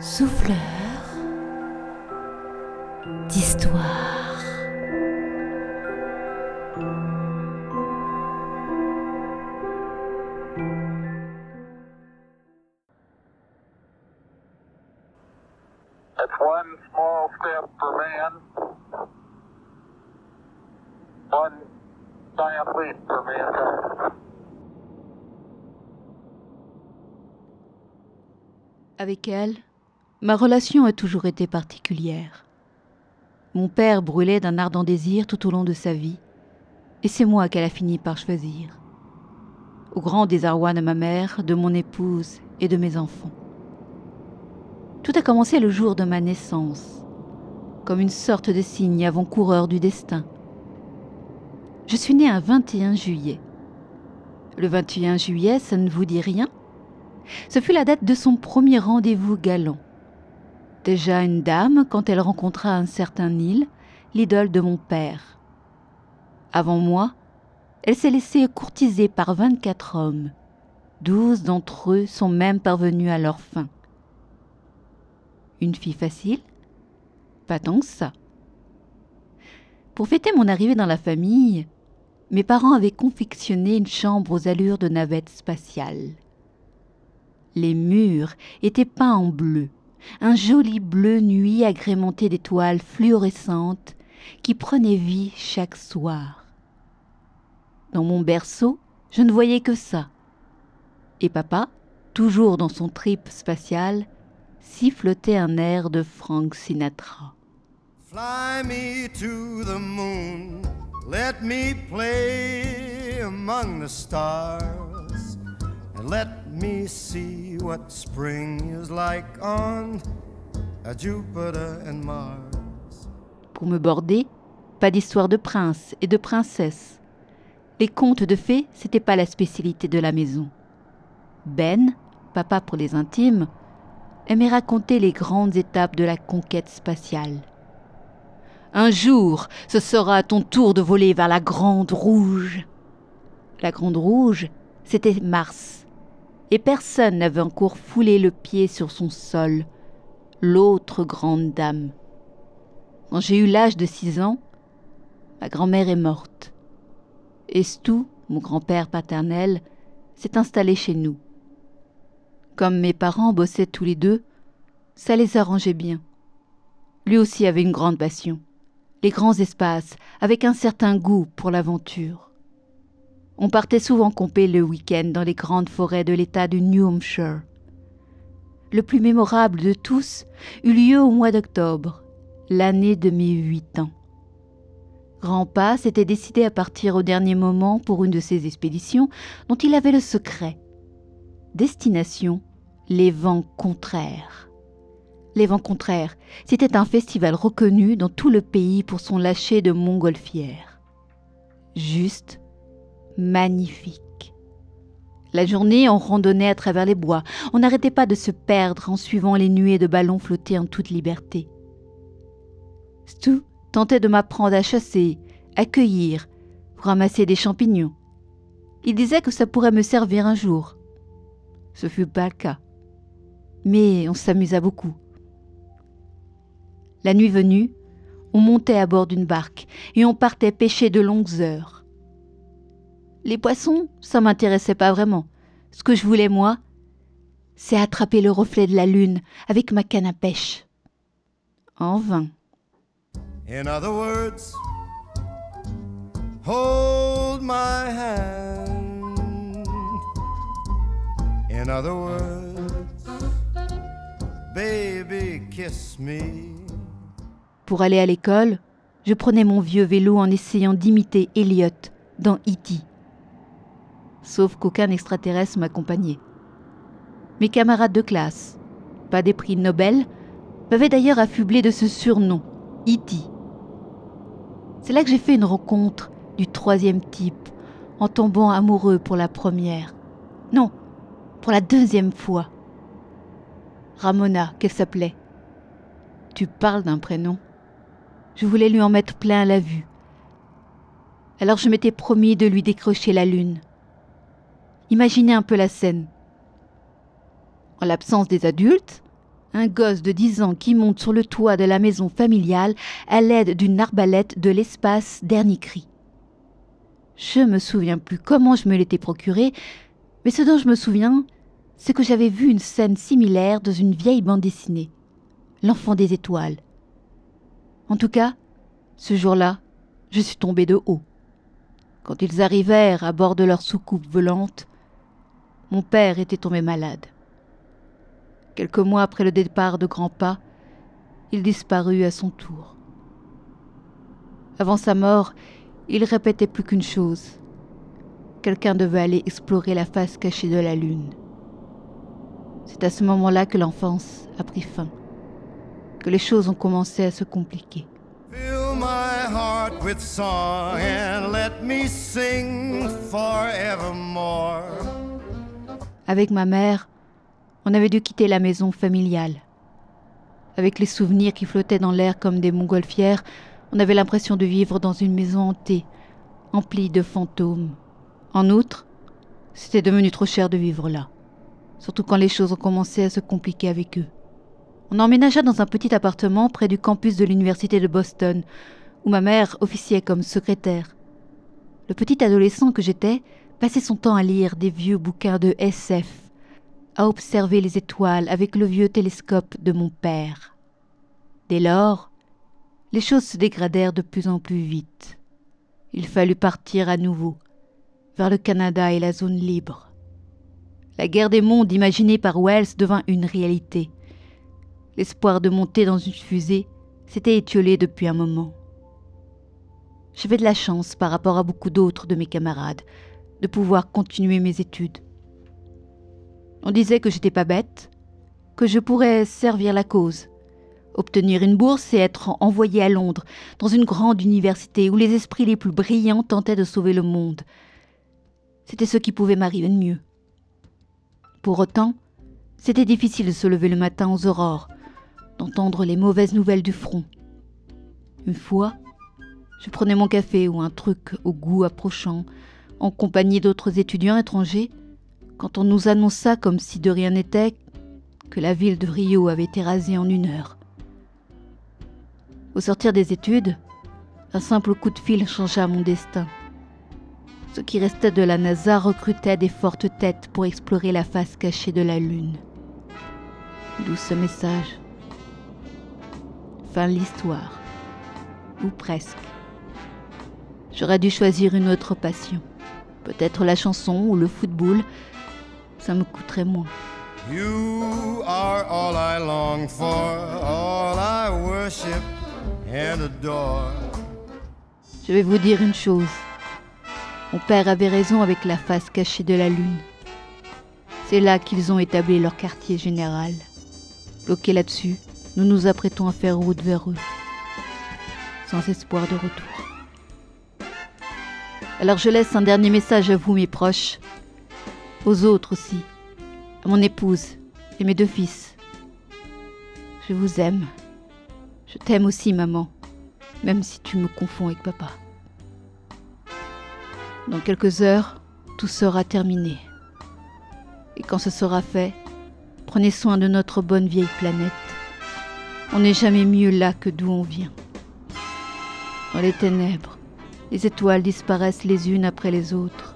Souffleur d'histoire. One small step for man, one giant leap for mankind. Avec elle, ma relation a toujours été particulière. Mon père brûlait d'un ardent désir tout au long de sa vie, et c'est moi qu'elle a fini par choisir. Au grand désarroi de ma mère, de mon épouse et de mes enfants. Tout a commencé le jour de ma naissance, comme une sorte de signe avant-coureur du destin. Je suis née un 21 juillet. Le 21 juillet, ça ne vous dit rien? Ce fut la date de son premier rendez-vous galant. Déjà une dame quand elle rencontra un certain Nil, l'idole de mon père. Avant moi, elle s'est laissée courtiser par 24 hommes. Douze d'entre eux sont même parvenus à leur fin. Une fille facile? Pas tant que ça. Pour fêter mon arrivée dans la famille, mes parents avaient confectionné une chambre aux allures de navette spatiale. Les murs étaient peints en bleu, un joli bleu nuit agrémenté d'étoiles fluorescentes qui prenaient vie chaque soir. Dans mon berceau, je ne voyais que ça. Et papa, toujours dans son trip spatial, sifflotait un air de Frank Sinatra. Fly me to the moon, let me play among the stars, Pour me border, pas d'histoire de prince et de princesse. Les contes de fées, c'était pas la spécialité de la maison. Ben, papa pour les intimes, aimait raconter les grandes étapes de la conquête spatiale. Un jour, ce sera ton tour de voler vers la Grande Rouge. La Grande Rouge, c'était Mars. Et personne n'avait encore foulé le pied sur son sol, l'autre grande dame. Quand j'ai eu l'âge de six ans, ma grand-mère est morte. Et Stu, mon grand-père paternel, s'est installé chez nous. Comme mes parents bossaient tous les deux, ça les arrangeait bien. Lui aussi avait une grande passion, les grands espaces, avec un certain goût pour l'aventure. On partait souvent camper le week-end dans les grandes forêts de l'État du New Hampshire. Le plus mémorable de tous eut lieu au mois d'octobre, l'année de mes huit ans. Grandpa s'était décidé à partir au dernier moment pour une de ses expéditions dont il avait le secret. Destination les vents contraires. Les vents contraires, c'était un festival reconnu dans tout le pays pour son lâcher de montgolfières. Juste magnifique. La journée, on randonnait à travers les bois. On n'arrêtait pas de se perdre en suivant les nuées de ballons flottés en toute liberté. Stu tentait de m'apprendre à chasser, à cueillir, ramasser des champignons. Il disait que ça pourrait me servir un jour. Ce fut pas le cas. Mais on s'amusa beaucoup. La nuit venue, on montait à bord d'une barque et on partait pêcher de longues heures. Les poissons, ça m'intéressait pas vraiment. Ce que je voulais, moi, c'est attraper le reflet de la lune avec ma canne à pêche. En vain. In other words, hold my hand. In other words, baby, kiss me. Pour aller à l'école, je prenais mon vieux vélo en essayant d'imiter Elliot dans E.T. Sauf qu'aucun extraterrestre m'accompagnait. Mes camarades de classe, pas des prix Nobel, m'avaient d'ailleurs affublé de ce surnom, E.T. C'est là que j'ai fait une rencontre du troisième type, en tombant amoureux pour la première. Non, pour la deuxième fois. Ramona, qu'elle s'appelait. Tu parles d'un prénom. Je voulais lui en mettre plein la vue. Alors je m'étais promis de lui décrocher la lune. Imaginez un peu la scène. En l'absence des adultes, Un gosse de 10 ans qui monte sur le toit de la maison familiale à l'aide d'une arbalète de l'espace dernier cri. Je me souviens plus comment je me l'étais procuré, mais ce dont je me souviens, c'est que j'avais vu une scène similaire dans une vieille bande dessinée, L'enfant des étoiles. En tout cas, ce jour-là, je suis tombé de haut. Quand ils arrivèrent à bord de leur soucoupe volante, mon père était tombé malade. Quelques mois après le départ de Grandpa, il disparut à son tour. Avant sa mort, il répétait plus qu'une chose. Quelqu'un devait aller explorer la face cachée de la lune. C'est à ce moment-là que l'enfance a pris fin, que les choses ont commencé à se compliquer. Fill my heart with song and let me sing forevermore. Avec ma mère, on avait dû quitter la maison familiale. Avec les souvenirs qui flottaient dans l'air comme des montgolfières, on avait l'impression de vivre dans une maison hantée, emplie de fantômes. En outre, c'était devenu trop cher de vivre là, surtout quand les choses ont commencé à se compliquer avec eux. On emménagea dans un petit appartement près du campus de l'université de Boston, où ma mère officiait comme secrétaire. Le petit adolescent que j'étais passait son temps à lire des vieux bouquins de SF, à observer les étoiles avec le vieux télescope de mon père. Dès lors, les choses se dégradèrent de plus en plus vite. Il fallut partir à nouveau, vers le Canada et la zone libre. La guerre des mondes imaginée par Wells devint une réalité. L'espoir de monter dans une fusée s'était étiolé depuis un moment. J'avais de la chance par rapport à beaucoup d'autres de mes camarades de pouvoir continuer mes études. On disait que j'étais pas bête, que je pourrais servir la cause, obtenir une bourse et être envoyé à Londres, dans une grande université où les esprits les plus brillants tentaient de sauver le monde. C'était ce qui pouvait m'arriver de mieux. Pour autant, c'était difficile de se lever le matin aux aurores, d'entendre les mauvaises nouvelles du front. Une fois, je prenais mon café ou un truc au goût approchant, en compagnie d'autres étudiants étrangers, quand on nous annonça comme si de rien n'était que la ville de Rio avait été rasée en une heure. Au sortir des études, un simple coup de fil changea mon destin. Ce qui restait de la NASA recrutait des fortes têtes pour explorer la face cachée de la Lune. D'où ce message. Fin de l'histoire. Ou presque. J'aurais dû choisir une autre passion. Peut-être la chanson ou le football. Ça me coûterait moins. You are all I long for, all I worship and adore. Je vais vous dire une chose. Mon père avait raison avec la face cachée de la Lune. C'est là qu'ils ont établi leur quartier général. Bloqués là-dessus, nous nous apprêtons à faire route vers eux, sans espoir de retour. Alors je laisse un dernier message à vous, mes proches, aux autres aussi, à mon épouse et mes deux fils. Je vous aime. Je t'aime aussi, maman, même si tu me confonds avec papa. Dans quelques heures, tout sera terminé. Et quand ce sera fait, prenez soin de notre bonne vieille planète. On n'est jamais mieux là que d'où on vient. Dans les ténèbres, les étoiles disparaissent les unes après les autres.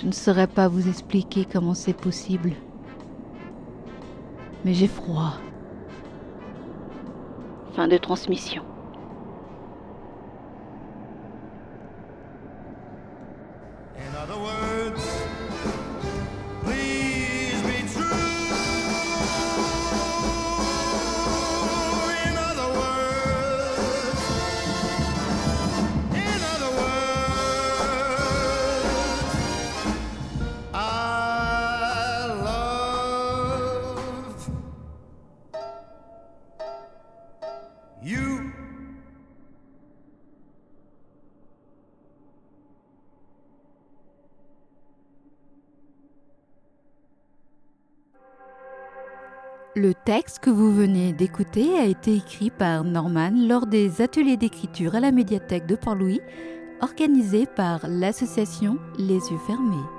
Je ne saurais pas vous expliquer comment c'est possible. Mais j'ai froid. Fin de transmission. Le texte que vous venez d'écouter a été écrit par Norman lors des ateliers d'écriture à la médiathèque de Port-Louis, organisés par l'association Les Yeux Fermés.